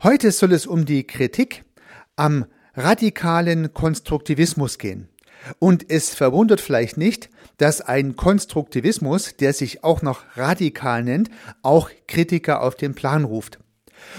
Heute soll es um die Kritik am radikalen Konstruktivismus gehen. Und es verwundert vielleicht nicht, dass ein Konstruktivismus, der sich auch noch radikal nennt, auch Kritiker auf den Plan ruft.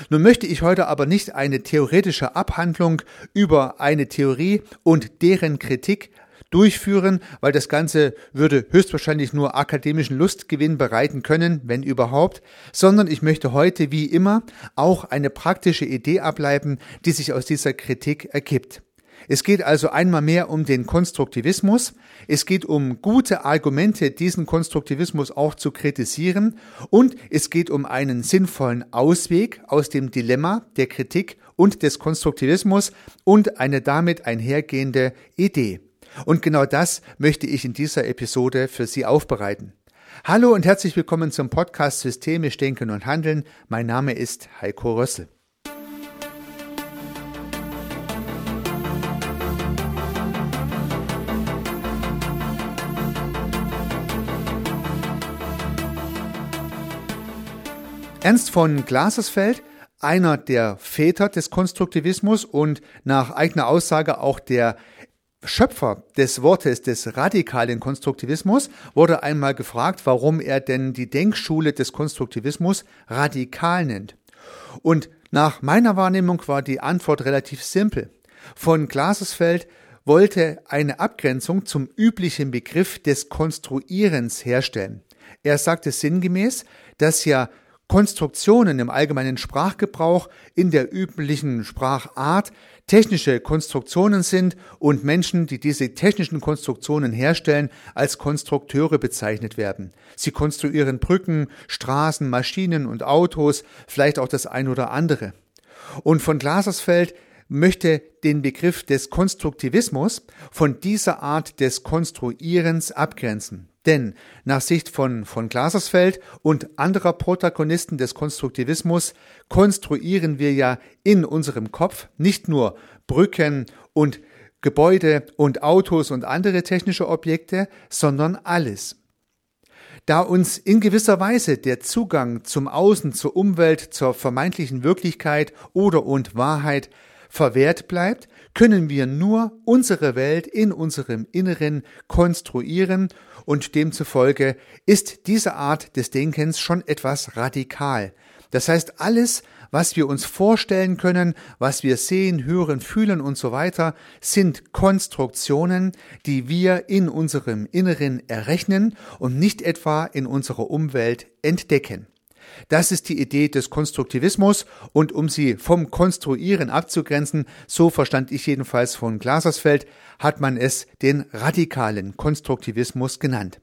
Nun möchte ich heute aber nicht eine theoretische Abhandlung über eine Theorie und deren Kritik durchführen, weil das Ganze würde höchstwahrscheinlich nur akademischen Lustgewinn bereiten können, wenn überhaupt, sondern ich möchte heute wie immer auch eine praktische Idee ableiten, die sich aus dieser Kritik ergibt. Es geht also einmal mehr um den Konstruktivismus. Es geht um gute Argumente, diesen Konstruktivismus auch zu kritisieren. Und es geht um einen sinnvollen Ausweg aus dem Dilemma der Kritik und des Konstruktivismus und eine damit einhergehende Idee. Und genau das möchte ich in dieser Episode für Sie aufbereiten. Hallo und herzlich willkommen zum Podcast Systemisch Denken und Handeln. Mein Name ist Heiko Rössel. Ernst von Glasersfeld, einer der Väter des Konstruktivismus und nach eigener Aussage auch der Schöpfer des Wortes des radikalen Konstruktivismus wurde einmal gefragt, warum er denn die Denkschule des Konstruktivismus radikal nennt. Und nach meiner Wahrnehmung war die Antwort relativ simpel. Von Glasesfeld wollte eine Abgrenzung zum üblichen Begriff des Konstruierens herstellen. Er sagte sinngemäß, dass ja Konstruktionen im allgemeinen Sprachgebrauch in der üblichen Sprachart technische Konstruktionen sind und Menschen, die diese technischen Konstruktionen herstellen, als Konstrukteure bezeichnet werden. Sie konstruieren Brücken, Straßen, Maschinen und Autos, vielleicht auch das ein oder andere. Und von Glasersfeld möchte den Begriff des Konstruktivismus von dieser Art des Konstruierens abgrenzen. Denn nach Sicht von, von Glasersfeld und anderer Protagonisten des Konstruktivismus konstruieren wir ja in unserem Kopf nicht nur Brücken und Gebäude und Autos und andere technische Objekte, sondern alles. Da uns in gewisser Weise der Zugang zum Außen, zur Umwelt, zur vermeintlichen Wirklichkeit oder und Wahrheit verwehrt bleibt, können wir nur unsere Welt in unserem Inneren konstruieren und demzufolge ist diese Art des Denkens schon etwas radikal. Das heißt, alles, was wir uns vorstellen können, was wir sehen, hören, fühlen und so weiter, sind Konstruktionen, die wir in unserem Inneren errechnen und nicht etwa in unserer Umwelt entdecken. Das ist die Idee des Konstruktivismus und um sie vom Konstruieren abzugrenzen, so verstand ich jedenfalls von Glasersfeld, hat man es den radikalen Konstruktivismus genannt.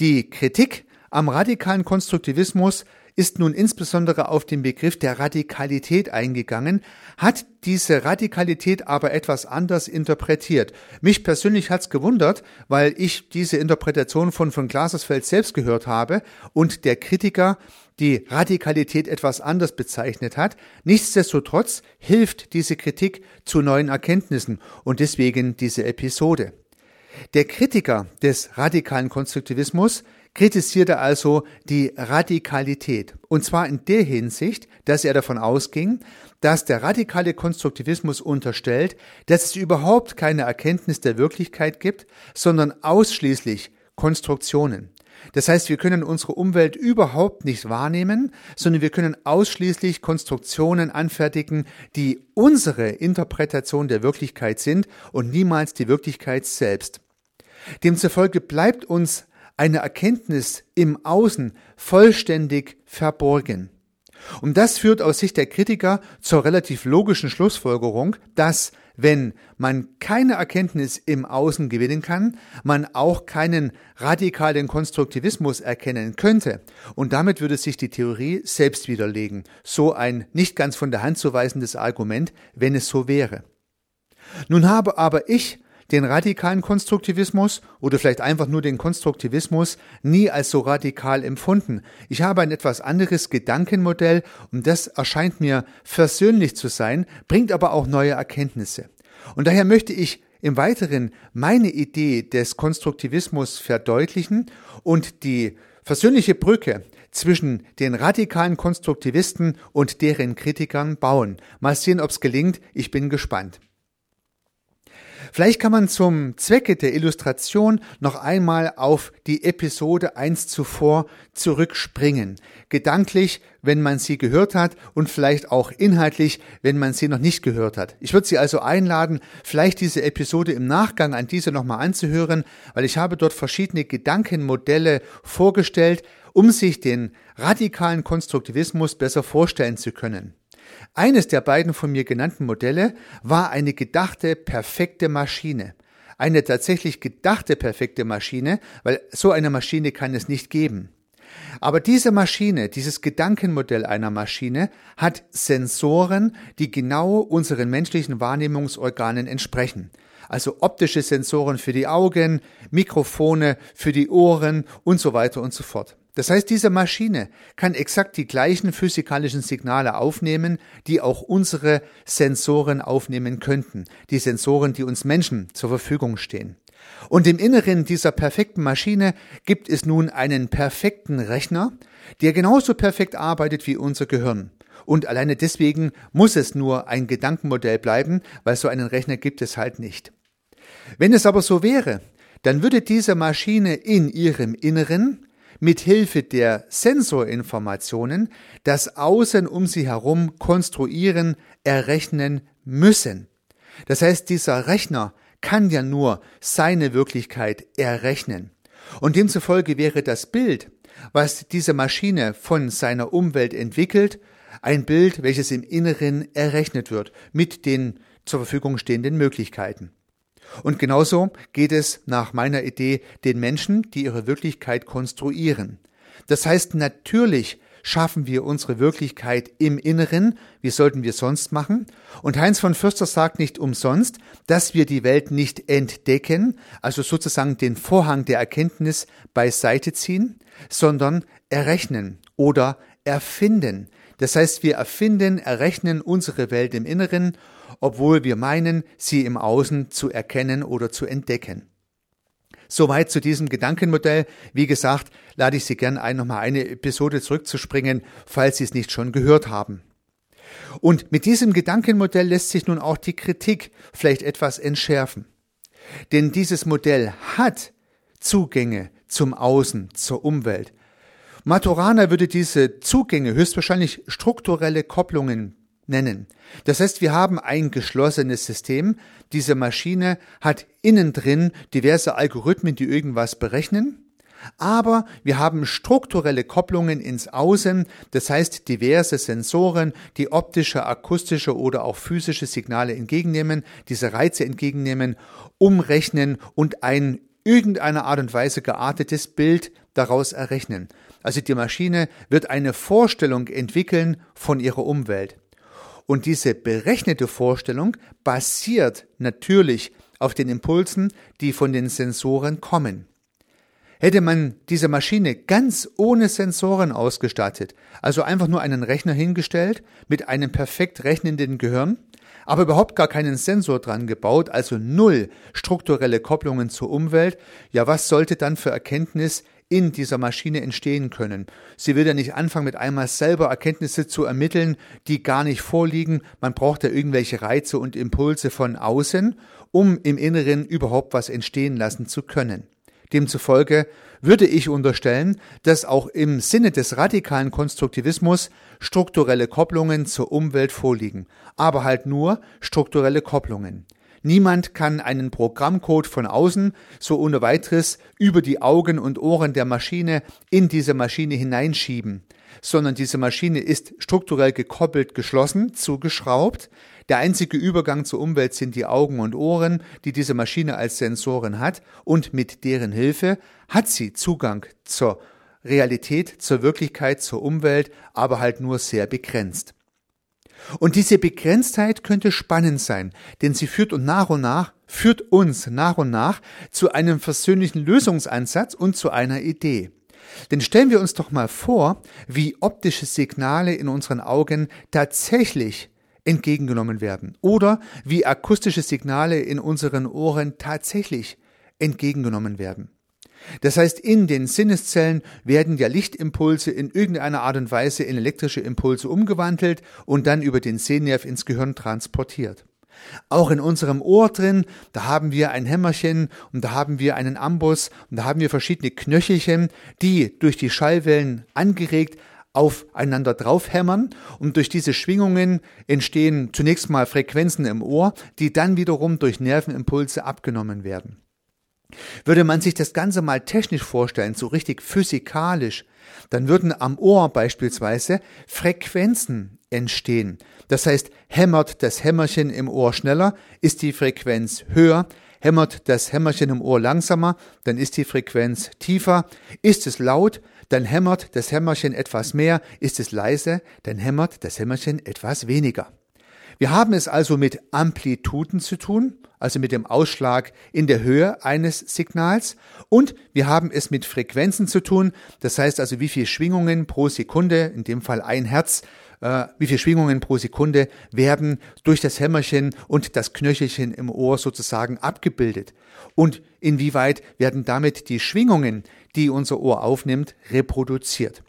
Die Kritik am radikalen Konstruktivismus ist nun insbesondere auf den Begriff der Radikalität eingegangen, hat diese Radikalität aber etwas anders interpretiert. Mich persönlich hat's gewundert, weil ich diese Interpretation von von Glasersfeld selbst gehört habe und der Kritiker die Radikalität etwas anders bezeichnet hat. Nichtsdestotrotz hilft diese Kritik zu neuen Erkenntnissen und deswegen diese Episode. Der Kritiker des radikalen Konstruktivismus kritisierte also die Radikalität. Und zwar in der Hinsicht, dass er davon ausging, dass der radikale Konstruktivismus unterstellt, dass es überhaupt keine Erkenntnis der Wirklichkeit gibt, sondern ausschließlich Konstruktionen. Das heißt, wir können unsere Umwelt überhaupt nicht wahrnehmen, sondern wir können ausschließlich Konstruktionen anfertigen, die unsere Interpretation der Wirklichkeit sind und niemals die Wirklichkeit selbst. Demzufolge bleibt uns eine Erkenntnis im Außen vollständig verborgen. Und das führt aus Sicht der Kritiker zur relativ logischen Schlussfolgerung, dass wenn man keine Erkenntnis im Außen gewinnen kann, man auch keinen radikalen Konstruktivismus erkennen könnte. Und damit würde sich die Theorie selbst widerlegen. So ein nicht ganz von der Hand zu weisendes Argument, wenn es so wäre. Nun habe aber ich den radikalen Konstruktivismus oder vielleicht einfach nur den Konstruktivismus nie als so radikal empfunden. Ich habe ein etwas anderes Gedankenmodell und das erscheint mir versöhnlich zu sein, bringt aber auch neue Erkenntnisse. Und daher möchte ich im Weiteren meine Idee des Konstruktivismus verdeutlichen und die versöhnliche Brücke zwischen den radikalen Konstruktivisten und deren Kritikern bauen. Mal sehen, ob es gelingt. Ich bin gespannt. Vielleicht kann man zum Zwecke der Illustration noch einmal auf die Episode 1 zuvor zurückspringen. Gedanklich, wenn man sie gehört hat und vielleicht auch inhaltlich, wenn man sie noch nicht gehört hat. Ich würde Sie also einladen, vielleicht diese Episode im Nachgang an diese nochmal anzuhören, weil ich habe dort verschiedene Gedankenmodelle vorgestellt, um sich den radikalen Konstruktivismus besser vorstellen zu können. Eines der beiden von mir genannten Modelle war eine gedachte perfekte Maschine. Eine tatsächlich gedachte perfekte Maschine, weil so eine Maschine kann es nicht geben. Aber diese Maschine, dieses Gedankenmodell einer Maschine hat Sensoren, die genau unseren menschlichen Wahrnehmungsorganen entsprechen. Also optische Sensoren für die Augen, Mikrofone für die Ohren und so weiter und so fort. Das heißt, diese Maschine kann exakt die gleichen physikalischen Signale aufnehmen, die auch unsere Sensoren aufnehmen könnten, die Sensoren, die uns Menschen zur Verfügung stehen. Und im Inneren dieser perfekten Maschine gibt es nun einen perfekten Rechner, der genauso perfekt arbeitet wie unser Gehirn. Und alleine deswegen muss es nur ein Gedankenmodell bleiben, weil so einen Rechner gibt es halt nicht. Wenn es aber so wäre, dann würde diese Maschine in ihrem Inneren mit Hilfe der Sensorinformationen das Außen um sie herum konstruieren, errechnen müssen. Das heißt, dieser Rechner kann ja nur seine Wirklichkeit errechnen. Und demzufolge wäre das Bild, was diese Maschine von seiner Umwelt entwickelt, ein Bild, welches im Inneren errechnet wird mit den zur Verfügung stehenden Möglichkeiten. Und genauso geht es nach meiner Idee den Menschen, die ihre Wirklichkeit konstruieren. Das heißt, natürlich schaffen wir unsere Wirklichkeit im Inneren, wie sollten wir sonst machen? Und Heinz von Fürster sagt nicht umsonst, dass wir die Welt nicht entdecken, also sozusagen den Vorhang der Erkenntnis beiseite ziehen, sondern errechnen oder erfinden. Das heißt, wir erfinden, errechnen unsere Welt im Inneren obwohl wir meinen, sie im Außen zu erkennen oder zu entdecken. Soweit zu diesem Gedankenmodell. Wie gesagt, lade ich Sie gern ein, nochmal eine Episode zurückzuspringen, falls Sie es nicht schon gehört haben. Und mit diesem Gedankenmodell lässt sich nun auch die Kritik vielleicht etwas entschärfen. Denn dieses Modell hat Zugänge zum Außen, zur Umwelt. Maturana würde diese Zugänge höchstwahrscheinlich strukturelle Kopplungen nennen. Das heißt, wir haben ein geschlossenes System. Diese Maschine hat innen drin diverse Algorithmen, die irgendwas berechnen. Aber wir haben strukturelle Kopplungen ins Außen, das heißt diverse Sensoren, die optische, akustische oder auch physische Signale entgegennehmen, diese Reize entgegennehmen, umrechnen und ein irgendeiner Art und Weise geartetes Bild daraus errechnen. Also die Maschine wird eine Vorstellung entwickeln von ihrer Umwelt. Und diese berechnete Vorstellung basiert natürlich auf den Impulsen, die von den Sensoren kommen. Hätte man diese Maschine ganz ohne Sensoren ausgestattet, also einfach nur einen Rechner hingestellt mit einem perfekt rechnenden Gehirn, aber überhaupt gar keinen Sensor dran gebaut, also null strukturelle Kopplungen zur Umwelt, ja was sollte dann für Erkenntnis in dieser Maschine entstehen können. Sie will ja nicht anfangen, mit einmal selber Erkenntnisse zu ermitteln, die gar nicht vorliegen. Man braucht ja irgendwelche Reize und Impulse von außen, um im Inneren überhaupt was entstehen lassen zu können. Demzufolge würde ich unterstellen, dass auch im Sinne des radikalen Konstruktivismus strukturelle Kopplungen zur Umwelt vorliegen, aber halt nur strukturelle Kopplungen. Niemand kann einen Programmcode von außen so ohne weiteres über die Augen und Ohren der Maschine in diese Maschine hineinschieben, sondern diese Maschine ist strukturell gekoppelt, geschlossen, zugeschraubt. Der einzige Übergang zur Umwelt sind die Augen und Ohren, die diese Maschine als Sensoren hat und mit deren Hilfe hat sie Zugang zur Realität, zur Wirklichkeit, zur Umwelt, aber halt nur sehr begrenzt. Und diese Begrenztheit könnte spannend sein, denn sie führt und nach und nach, führt uns nach und nach zu einem versöhnlichen Lösungsansatz und zu einer Idee. Denn stellen wir uns doch mal vor, wie optische Signale in unseren Augen tatsächlich entgegengenommen werden oder wie akustische Signale in unseren Ohren tatsächlich entgegengenommen werden. Das heißt, in den Sinneszellen werden ja Lichtimpulse in irgendeiner Art und Weise in elektrische Impulse umgewandelt und dann über den Sehnerv ins Gehirn transportiert. Auch in unserem Ohr drin, da haben wir ein Hämmerchen und da haben wir einen Ambus und da haben wir verschiedene Knöchelchen, die durch die Schallwellen angeregt aufeinander draufhämmern und durch diese Schwingungen entstehen zunächst mal Frequenzen im Ohr, die dann wiederum durch Nervenimpulse abgenommen werden. Würde man sich das Ganze mal technisch vorstellen, so richtig physikalisch, dann würden am Ohr beispielsweise Frequenzen entstehen. Das heißt, hämmert das Hämmerchen im Ohr schneller, ist die Frequenz höher, hämmert das Hämmerchen im Ohr langsamer, dann ist die Frequenz tiefer, ist es laut, dann hämmert das Hämmerchen etwas mehr, ist es leise, dann hämmert das Hämmerchen etwas weniger. Wir haben es also mit Amplituden zu tun, also mit dem Ausschlag in der Höhe eines Signals, und wir haben es mit Frequenzen zu tun, das heißt also wie viele Schwingungen pro Sekunde, in dem Fall ein Herz, äh, wie viele Schwingungen pro Sekunde werden durch das Hämmerchen und das Knöchelchen im Ohr sozusagen abgebildet. Und inwieweit werden damit die Schwingungen, die unser Ohr aufnimmt, reproduziert.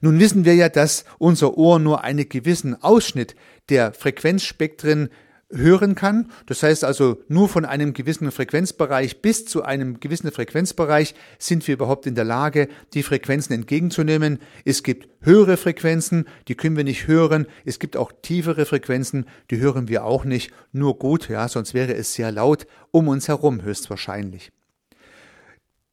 Nun wissen wir ja, dass unser Ohr nur einen gewissen Ausschnitt der Frequenzspektren hören kann. Das heißt also, nur von einem gewissen Frequenzbereich bis zu einem gewissen Frequenzbereich sind wir überhaupt in der Lage, die Frequenzen entgegenzunehmen. Es gibt höhere Frequenzen, die können wir nicht hören. Es gibt auch tiefere Frequenzen, die hören wir auch nicht. Nur gut, ja, sonst wäre es sehr laut um uns herum höchstwahrscheinlich.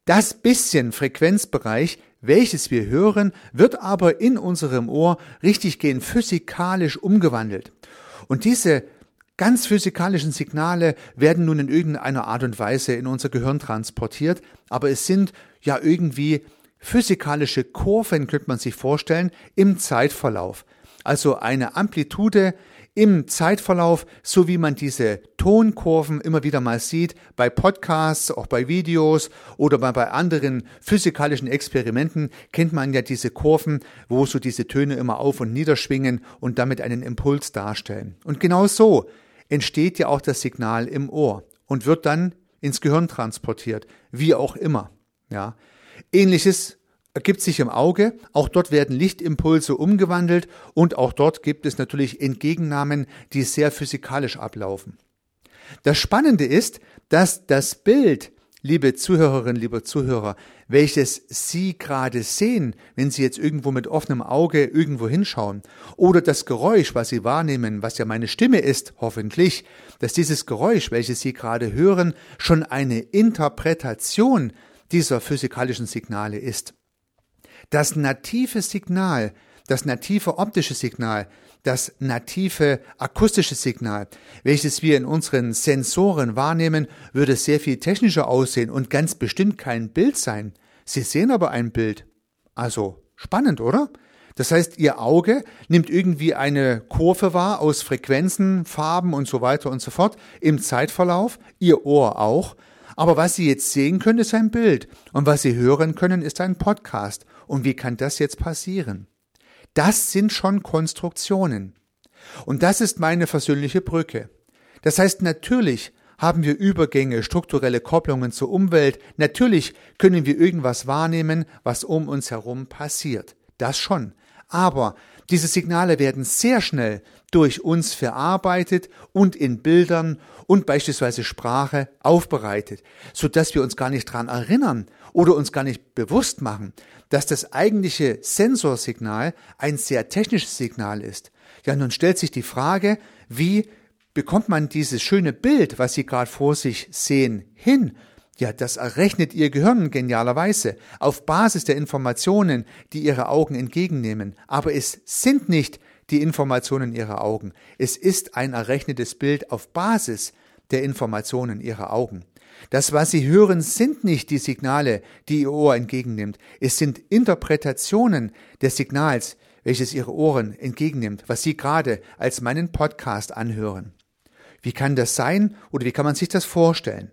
Das bisschen Frequenzbereich welches wir hören, wird aber in unserem Ohr richtig gehen physikalisch umgewandelt. Und diese ganz physikalischen Signale werden nun in irgendeiner Art und Weise in unser Gehirn transportiert, aber es sind ja irgendwie physikalische Kurven, könnte man sich vorstellen, im Zeitverlauf. Also eine Amplitude im Zeitverlauf, so wie man diese Tonkurven immer wieder mal sieht, bei Podcasts, auch bei Videos oder bei, bei anderen physikalischen Experimenten, kennt man ja diese Kurven, wo so diese Töne immer auf und niederschwingen und damit einen Impuls darstellen. Und genau so entsteht ja auch das Signal im Ohr und wird dann ins Gehirn transportiert, wie auch immer. Ja. Ähnliches ergibt sich im Auge. Auch dort werden Lichtimpulse umgewandelt und auch dort gibt es natürlich Entgegennahmen, die sehr physikalisch ablaufen. Das Spannende ist, dass das Bild, liebe Zuhörerinnen, lieber Zuhörer, welches Sie gerade sehen, wenn Sie jetzt irgendwo mit offenem Auge irgendwo hinschauen, oder das Geräusch, was Sie wahrnehmen, was ja meine Stimme ist, hoffentlich, dass dieses Geräusch, welches Sie gerade hören, schon eine Interpretation dieser physikalischen Signale ist. Das native Signal, das native optische Signal, das native akustische Signal, welches wir in unseren Sensoren wahrnehmen, würde sehr viel technischer aussehen und ganz bestimmt kein Bild sein. Sie sehen aber ein Bild. Also spannend, oder? Das heißt, Ihr Auge nimmt irgendwie eine Kurve wahr aus Frequenzen, Farben und so weiter und so fort im Zeitverlauf, Ihr Ohr auch. Aber was Sie jetzt sehen können, ist ein Bild. Und was Sie hören können, ist ein Podcast. Und wie kann das jetzt passieren? Das sind schon Konstruktionen. Und das ist meine versöhnliche Brücke. Das heißt, natürlich haben wir Übergänge, strukturelle Kopplungen zur Umwelt. Natürlich können wir irgendwas wahrnehmen, was um uns herum passiert. Das schon. Aber diese Signale werden sehr schnell durch uns verarbeitet und in Bildern und beispielsweise Sprache aufbereitet, so dass wir uns gar nicht dran erinnern oder uns gar nicht bewusst machen, dass das eigentliche Sensorsignal ein sehr technisches Signal ist. Ja, nun stellt sich die Frage, wie bekommt man dieses schöne Bild, was Sie gerade vor sich sehen, hin? Ja, das errechnet Ihr Gehirn genialerweise auf Basis der Informationen, die Ihre Augen entgegennehmen. Aber es sind nicht die Informationen Ihrer Augen. Es ist ein errechnetes Bild auf Basis der Informationen Ihrer Augen. Das, was Sie hören, sind nicht die Signale, die Ihr Ohr entgegennimmt. Es sind Interpretationen des Signals, welches Ihre Ohren entgegennimmt, was Sie gerade als meinen Podcast anhören. Wie kann das sein oder wie kann man sich das vorstellen?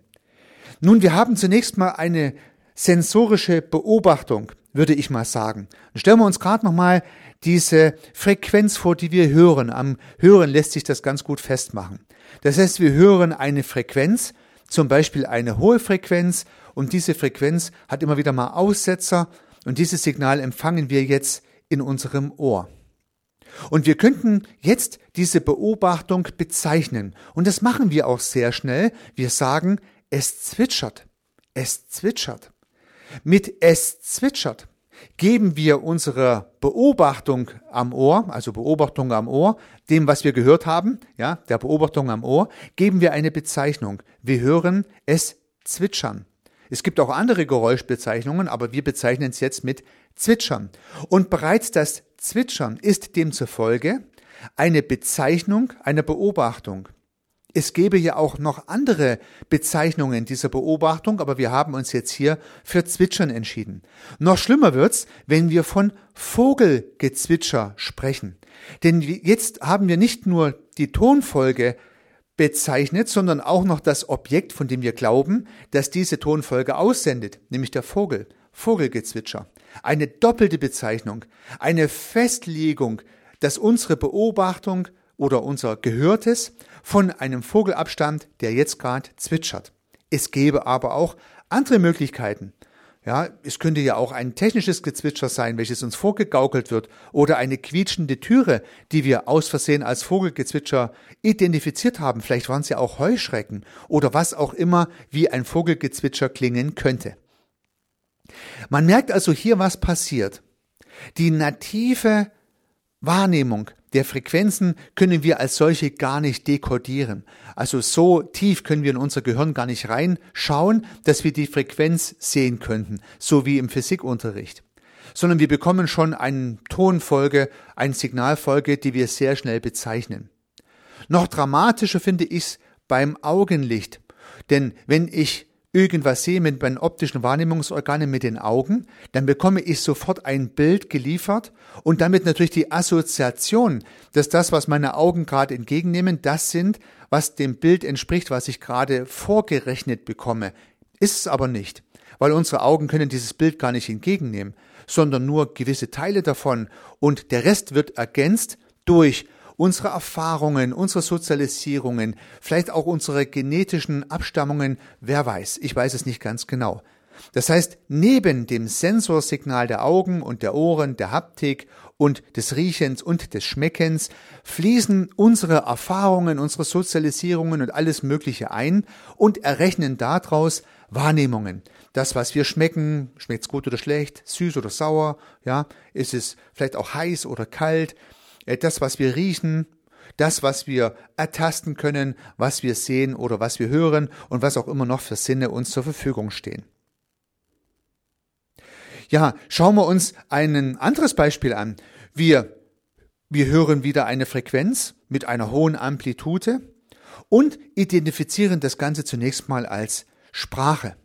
Nun, wir haben zunächst mal eine sensorische Beobachtung, würde ich mal sagen. stellen wir uns gerade nochmal diese Frequenz vor, die wir hören. Am Hören lässt sich das ganz gut festmachen. Das heißt, wir hören eine Frequenz, zum Beispiel eine hohe Frequenz und diese Frequenz hat immer wieder mal Aussetzer und dieses Signal empfangen wir jetzt in unserem Ohr. Und wir könnten jetzt diese Beobachtung bezeichnen. Und das machen wir auch sehr schnell. Wir sagen, es zwitschert. Es zwitschert. Mit es zwitschert geben wir unsere Beobachtung am Ohr, also Beobachtung am Ohr, dem, was wir gehört haben, ja, der Beobachtung am Ohr, geben wir eine Bezeichnung. Wir hören es zwitschern. Es gibt auch andere Geräuschbezeichnungen, aber wir bezeichnen es jetzt mit zwitschern. Und bereits das Zwitschern ist demzufolge eine Bezeichnung einer Beobachtung. Es gäbe ja auch noch andere Bezeichnungen dieser Beobachtung, aber wir haben uns jetzt hier für Zwitschern entschieden. Noch schlimmer wird's, wenn wir von Vogelgezwitscher sprechen. Denn jetzt haben wir nicht nur die Tonfolge bezeichnet, sondern auch noch das Objekt, von dem wir glauben, dass diese Tonfolge aussendet, nämlich der Vogel, Vogelgezwitscher. Eine doppelte Bezeichnung, eine Festlegung, dass unsere Beobachtung oder unser Gehörtes von einem Vogel abstammt, der jetzt gerade zwitschert. Es gäbe aber auch andere Möglichkeiten. Ja, es könnte ja auch ein technisches Gezwitscher sein, welches uns vorgegaukelt wird, oder eine quietschende Türe, die wir aus Versehen als Vogelgezwitscher identifiziert haben. Vielleicht waren es ja auch Heuschrecken oder was auch immer, wie ein Vogelgezwitscher klingen könnte. Man merkt also hier, was passiert. Die native Wahrnehmung der Frequenzen können wir als solche gar nicht dekodieren. Also so tief können wir in unser Gehirn gar nicht reinschauen, dass wir die Frequenz sehen könnten, so wie im Physikunterricht. Sondern wir bekommen schon eine Tonfolge, eine Signalfolge, die wir sehr schnell bezeichnen. Noch dramatischer finde ich es beim Augenlicht. Denn wenn ich irgendwas sehe mit meinen optischen Wahrnehmungsorganen mit den Augen, dann bekomme ich sofort ein Bild geliefert und damit natürlich die Assoziation, dass das, was meine Augen gerade entgegennehmen, das sind, was dem Bild entspricht, was ich gerade vorgerechnet bekomme. Ist es aber nicht, weil unsere Augen können dieses Bild gar nicht entgegennehmen, sondern nur gewisse Teile davon und der Rest wird ergänzt durch unsere Erfahrungen, unsere Sozialisierungen, vielleicht auch unsere genetischen Abstammungen, wer weiß, ich weiß es nicht ganz genau. Das heißt, neben dem Sensorsignal der Augen und der Ohren, der Haptik und des Riechens und des Schmeckens fließen unsere Erfahrungen, unsere Sozialisierungen und alles Mögliche ein und errechnen daraus Wahrnehmungen. Das, was wir schmecken, schmeckt's gut oder schlecht, süß oder sauer, ja, ist es vielleicht auch heiß oder kalt, das, was wir riechen, das, was wir ertasten können, was wir sehen oder was wir hören und was auch immer noch für Sinne uns zur Verfügung stehen. Ja, schauen wir uns ein anderes Beispiel an. Wir, wir hören wieder eine Frequenz mit einer hohen Amplitude und identifizieren das Ganze zunächst mal als Sprache.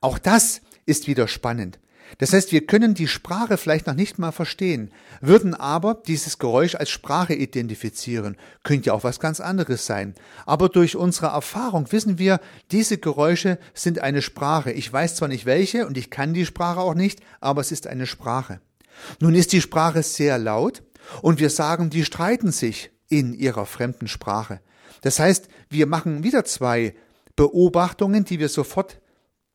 Auch das ist wieder spannend. Das heißt, wir können die Sprache vielleicht noch nicht mal verstehen, würden aber dieses Geräusch als Sprache identifizieren. Könnte ja auch was ganz anderes sein. Aber durch unsere Erfahrung wissen wir, diese Geräusche sind eine Sprache. Ich weiß zwar nicht welche und ich kann die Sprache auch nicht, aber es ist eine Sprache. Nun ist die Sprache sehr laut und wir sagen, die streiten sich in ihrer fremden Sprache. Das heißt, wir machen wieder zwei Beobachtungen, die wir sofort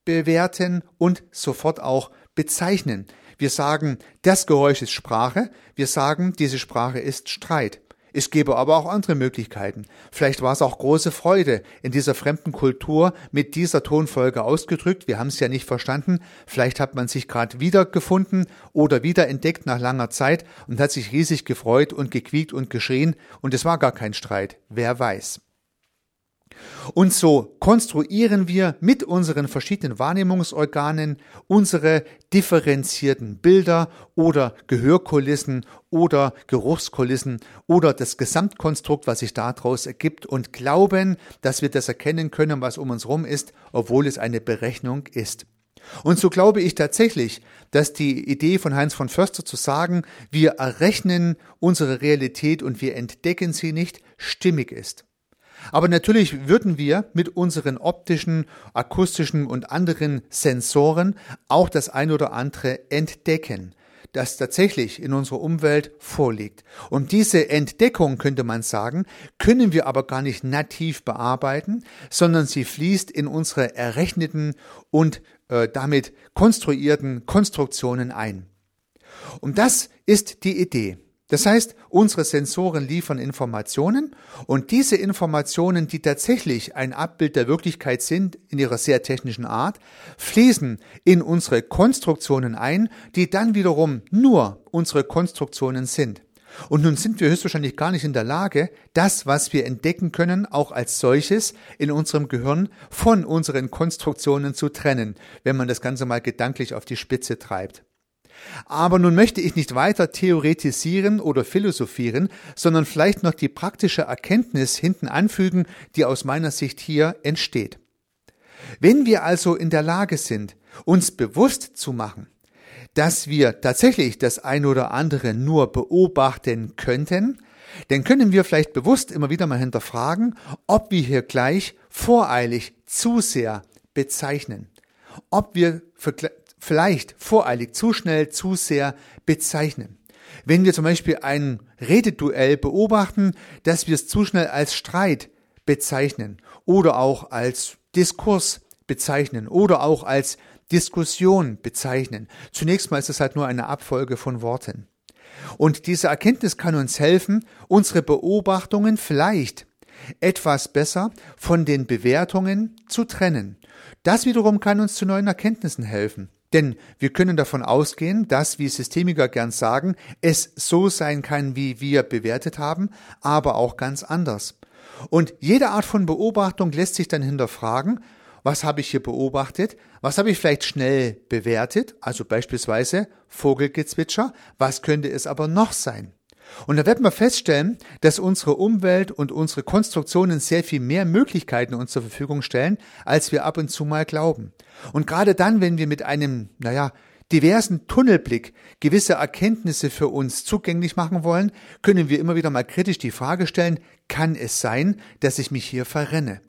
bewerten und sofort auch bezeichnen. Wir sagen, das Geräusch ist Sprache, wir sagen, diese Sprache ist Streit. Es gäbe aber auch andere Möglichkeiten. Vielleicht war es auch große Freude in dieser fremden Kultur mit dieser Tonfolge ausgedrückt. Wir haben es ja nicht verstanden. Vielleicht hat man sich gerade wiedergefunden oder wiederentdeckt nach langer Zeit und hat sich riesig gefreut und gequiekt und geschrien und es war gar kein Streit. Wer weiß. Und so konstruieren wir mit unseren verschiedenen Wahrnehmungsorganen unsere differenzierten Bilder oder Gehörkulissen oder Geruchskulissen oder das Gesamtkonstrukt, was sich daraus ergibt und glauben, dass wir das erkennen können, was um uns herum ist, obwohl es eine Berechnung ist. Und so glaube ich tatsächlich, dass die Idee von Heinz von Förster zu sagen, wir errechnen unsere Realität und wir entdecken sie nicht, stimmig ist. Aber natürlich würden wir mit unseren optischen, akustischen und anderen Sensoren auch das ein oder andere entdecken, das tatsächlich in unserer Umwelt vorliegt. Und diese Entdeckung, könnte man sagen, können wir aber gar nicht nativ bearbeiten, sondern sie fließt in unsere errechneten und äh, damit konstruierten Konstruktionen ein. Und das ist die Idee. Das heißt, unsere Sensoren liefern Informationen und diese Informationen, die tatsächlich ein Abbild der Wirklichkeit sind in ihrer sehr technischen Art, fließen in unsere Konstruktionen ein, die dann wiederum nur unsere Konstruktionen sind. Und nun sind wir höchstwahrscheinlich gar nicht in der Lage, das, was wir entdecken können, auch als solches in unserem Gehirn von unseren Konstruktionen zu trennen, wenn man das Ganze mal gedanklich auf die Spitze treibt. Aber nun möchte ich nicht weiter theoretisieren oder philosophieren, sondern vielleicht noch die praktische Erkenntnis hinten anfügen, die aus meiner Sicht hier entsteht. Wenn wir also in der Lage sind, uns bewusst zu machen, dass wir tatsächlich das ein oder andere nur beobachten könnten, dann können wir vielleicht bewusst immer wieder mal hinterfragen, ob wir hier gleich voreilig zu sehr bezeichnen, ob wir vielleicht voreilig zu schnell zu sehr bezeichnen. Wenn wir zum Beispiel ein Rededuell beobachten, dass wir es zu schnell als Streit bezeichnen oder auch als Diskurs bezeichnen oder auch als Diskussion bezeichnen. Zunächst mal ist es halt nur eine Abfolge von Worten. Und diese Erkenntnis kann uns helfen, unsere Beobachtungen vielleicht etwas besser von den Bewertungen zu trennen. Das wiederum kann uns zu neuen Erkenntnissen helfen. Denn wir können davon ausgehen, dass, wie Systemiker gern sagen, es so sein kann, wie wir bewertet haben, aber auch ganz anders. Und jede Art von Beobachtung lässt sich dann hinterfragen, was habe ich hier beobachtet, was habe ich vielleicht schnell bewertet, also beispielsweise Vogelgezwitscher, was könnte es aber noch sein? Und da werden wir feststellen, dass unsere Umwelt und unsere Konstruktionen sehr viel mehr Möglichkeiten uns zur Verfügung stellen, als wir ab und zu mal glauben. Und gerade dann, wenn wir mit einem, naja, diversen Tunnelblick gewisse Erkenntnisse für uns zugänglich machen wollen, können wir immer wieder mal kritisch die Frage stellen, kann es sein, dass ich mich hier verrenne?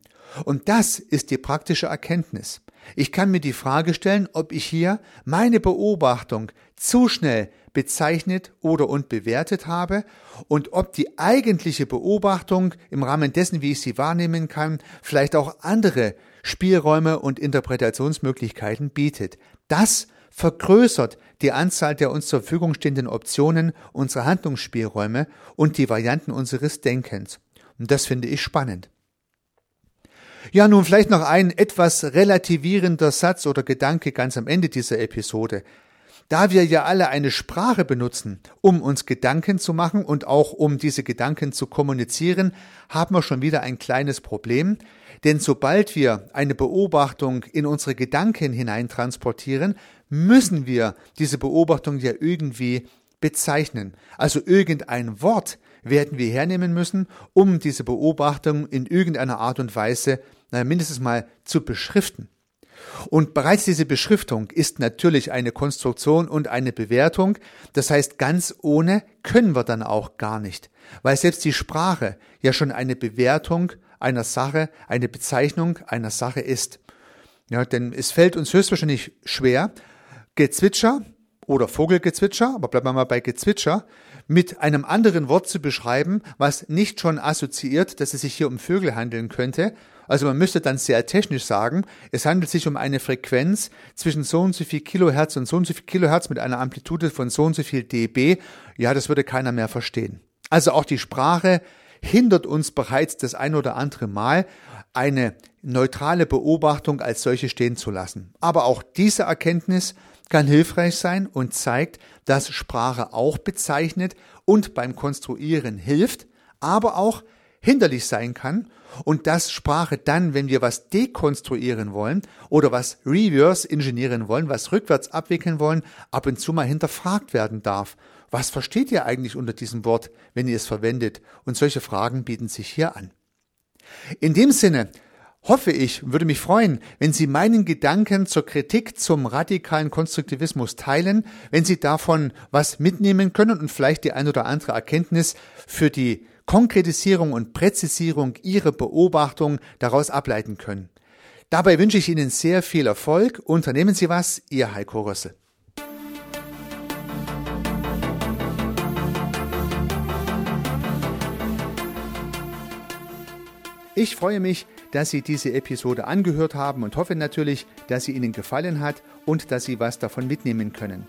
Und das ist die praktische Erkenntnis. Ich kann mir die Frage stellen, ob ich hier meine Beobachtung zu schnell bezeichnet oder und bewertet habe und ob die eigentliche Beobachtung im Rahmen dessen, wie ich sie wahrnehmen kann, vielleicht auch andere Spielräume und Interpretationsmöglichkeiten bietet. Das vergrößert die Anzahl der uns zur Verfügung stehenden Optionen, unsere Handlungsspielräume und die Varianten unseres Denkens. Und das finde ich spannend. Ja, nun vielleicht noch ein etwas relativierender Satz oder Gedanke ganz am Ende dieser Episode. Da wir ja alle eine Sprache benutzen, um uns Gedanken zu machen und auch um diese Gedanken zu kommunizieren, haben wir schon wieder ein kleines Problem, denn sobald wir eine Beobachtung in unsere Gedanken hineintransportieren, müssen wir diese Beobachtung ja irgendwie bezeichnen. Also irgendein Wort werden wir hernehmen müssen, um diese Beobachtung in irgendeiner Art und Weise naja, mindestens mal zu beschriften. Und bereits diese Beschriftung ist natürlich eine Konstruktion und eine Bewertung. Das heißt, ganz ohne können wir dann auch gar nicht, weil selbst die Sprache ja schon eine Bewertung einer Sache, eine Bezeichnung einer Sache ist. Ja, denn es fällt uns höchstwahrscheinlich schwer, Gezwitscher oder Vogelgezwitscher, aber bleiben wir mal bei Gezwitscher, mit einem anderen Wort zu beschreiben, was nicht schon assoziiert, dass es sich hier um Vögel handeln könnte. Also man müsste dann sehr technisch sagen, es handelt sich um eine Frequenz zwischen so und so viel Kilohertz und so und so viel Kilohertz mit einer Amplitude von so und so viel dB. Ja, das würde keiner mehr verstehen. Also auch die Sprache hindert uns bereits das ein oder andere Mal, eine neutrale Beobachtung als solche stehen zu lassen. Aber auch diese Erkenntnis kann hilfreich sein und zeigt, dass Sprache auch bezeichnet und beim Konstruieren hilft, aber auch hinderlich sein kann und dass Sprache dann, wenn wir was dekonstruieren wollen oder was reverse ingenieren wollen, was rückwärts abwickeln wollen, ab und zu mal hinterfragt werden darf. Was versteht ihr eigentlich unter diesem Wort, wenn ihr es verwendet? Und solche Fragen bieten sich hier an. In dem Sinne hoffe ich, würde mich freuen, wenn Sie meinen Gedanken zur Kritik zum radikalen Konstruktivismus teilen, wenn Sie davon was mitnehmen können und vielleicht die ein oder andere Erkenntnis für die Konkretisierung und Präzisierung Ihrer Beobachtung daraus ableiten können. Dabei wünsche ich Ihnen sehr viel Erfolg. Unternehmen Sie was, Ihr Heiko Rössel. Ich freue mich, dass Sie diese Episode angehört haben und hoffe natürlich, dass sie Ihnen gefallen hat und dass Sie was davon mitnehmen können.